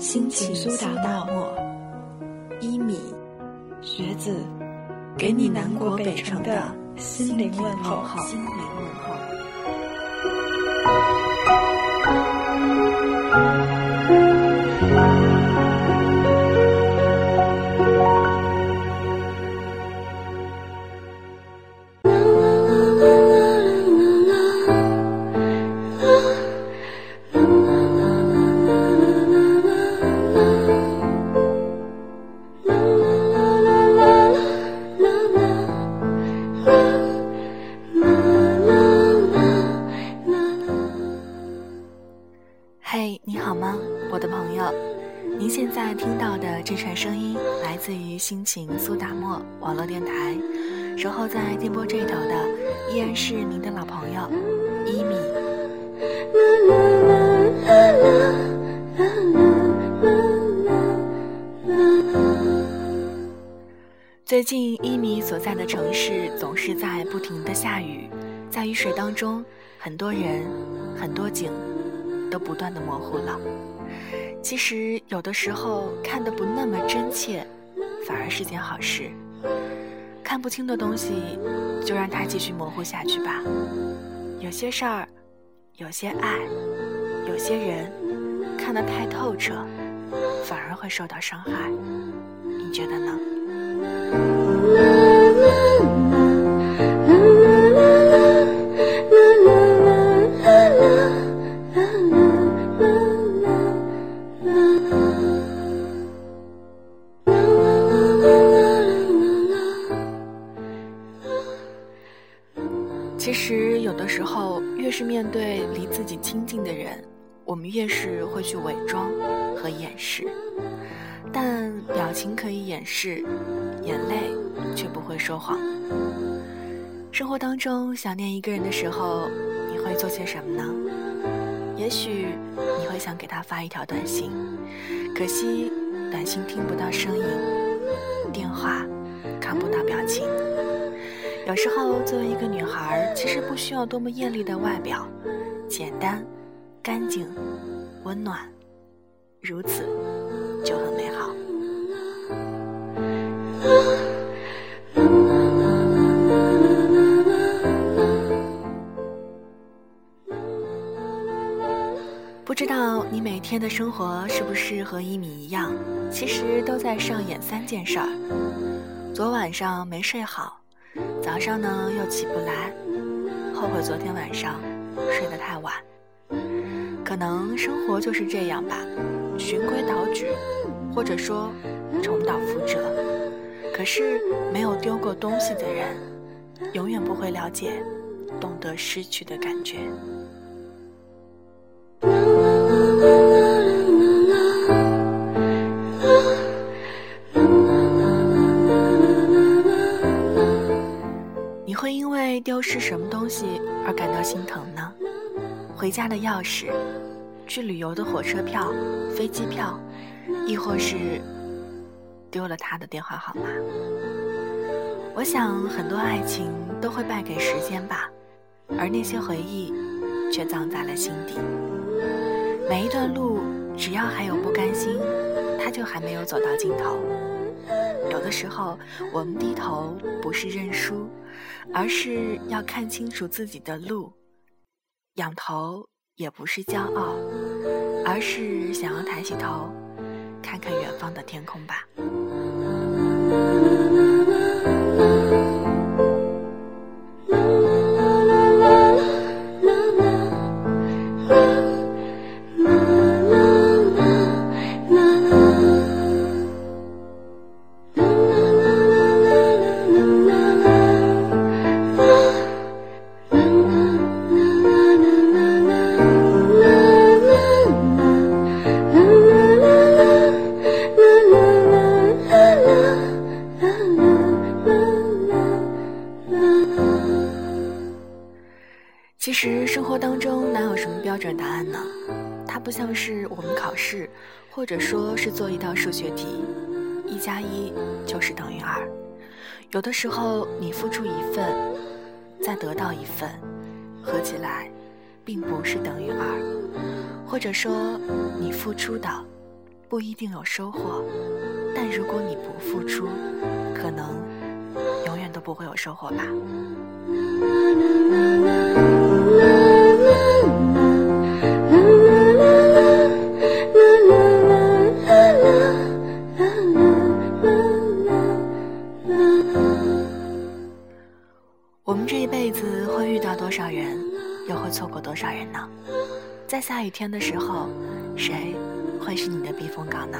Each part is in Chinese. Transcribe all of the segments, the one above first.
心情苏打大漠，一米，学子，给你南国北城的心灵问候。心灵问候。嘿，你好吗，我的朋友？您现在听到的这串声音来自于心情苏打沫网络电台，守候在电波这头的依然是您的老朋友一米。最近一米所在的城市总是在不停的下雨，在雨水当中，很多人，很多景。都不断的模糊了。其实有的时候看的不那么真切，反而是件好事。看不清的东西，就让它继续模糊下去吧。有些事儿，有些爱，有些人，看得太透彻，反而会受到伤害。你觉得呢？但表情可以掩饰，眼泪却不会说谎。生活当中想念一个人的时候，你会做些什么呢？也许你会想给他发一条短信，可惜短信听不到声音，电话看不到表情。有时候，作为一个女孩，其实不需要多么艳丽的外表，简单、干净、温暖，如此就很美好。不知道你每天的生活是不是和一米一样，其实都在上演三件事儿：昨晚上没睡好。早上呢又起不来，后悔昨天晚上睡得太晚。可能生活就是这样吧，循规蹈矩，或者说重蹈覆辙。可是没有丢过东西的人，永远不会了解懂得失去的感觉。你会因为丢失什么东西而感到心疼呢？回家的钥匙，去旅游的火车票、飞机票，亦或是丢了他的电话号码？我想很多爱情都会败给时间吧，而那些回忆却葬在了心底。每一段路，只要还有不甘心，它就还没有走到尽头。有的时候，我们低头不是认输，而是要看清楚自己的路；仰头也不是骄傲，而是想要抬起头，看看远方的天空吧。标准答案呢？它不像是我们考试，或者说是做一道数学题，一加一就是等于二。有的时候你付出一份，再得到一份，合起来并不是等于二。或者说你付出的不一定有收获，但如果你不付出，可能永远都不会有收获吧。多少人，又会错过多少人呢？在下雨天的时候，谁会是你的避风港呢？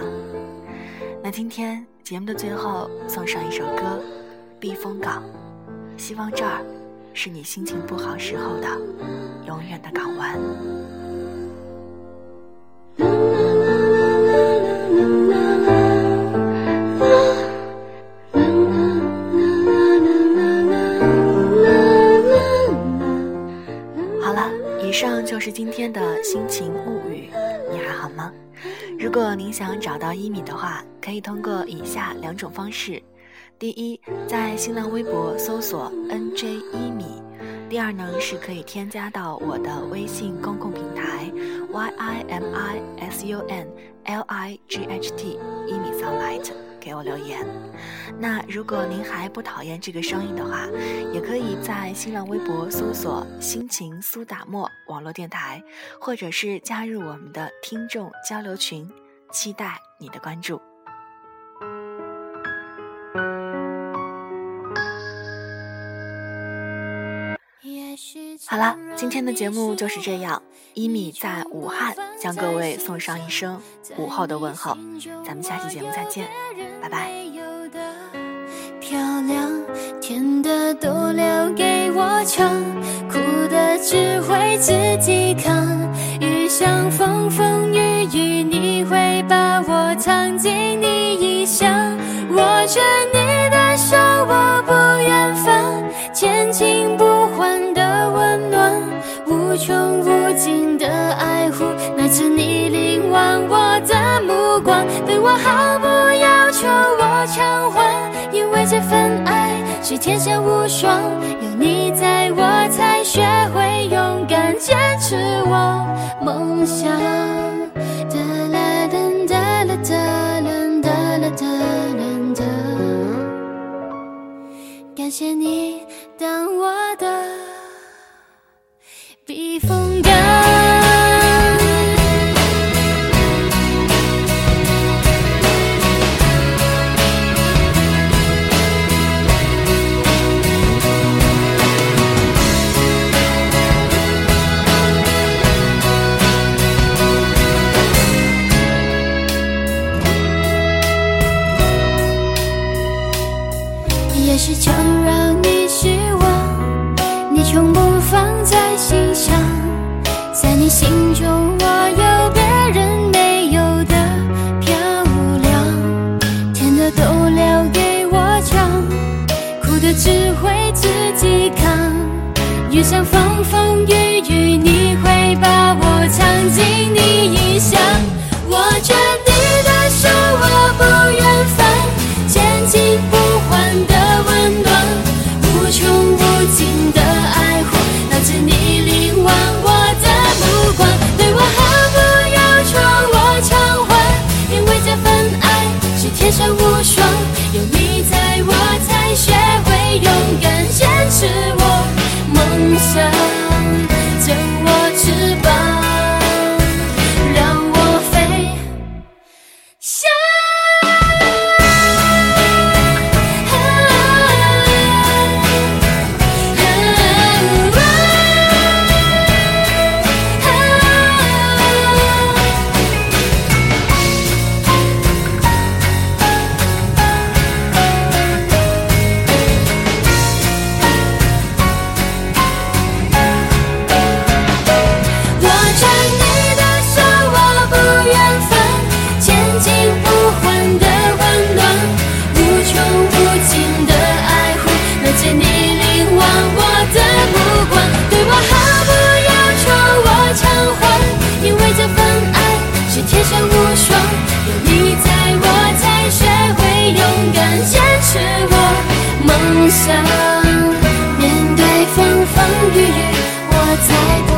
那今天节目的最后送上一首歌《避风港》，希望这儿。是你心情不好时候的永远的港湾。找到一米的话，可以通过以下两种方式。第一，在新浪微博搜索 “nj 一米”。第二呢，是可以添加到我的微信公共平台 “y i m i s u n l i g h t” 一米 sunlight 给我留言。那如果您还不讨厌这个声音的话，也可以在新浪微博搜索“心情苏打沫”网络电台，或者是加入我们的听众交流群，期待你的关注。好了，今天的节目就是这样。一米在武汉向各位送上一声午后的问候，咱们下期节目再见，拜拜。漂亮，甜的都留给我尝，苦的只会自己扛。像风风雨雨，你会把我藏进你衣箱，握着你的手，我不愿放，千金不换的温暖。无穷无尽的爱护，那次你凝望我的目光，对我毫不要求，我偿还，因为这份爱是天下无双，有你在我才学会勇敢坚持我想是天想面对风风雨雨我在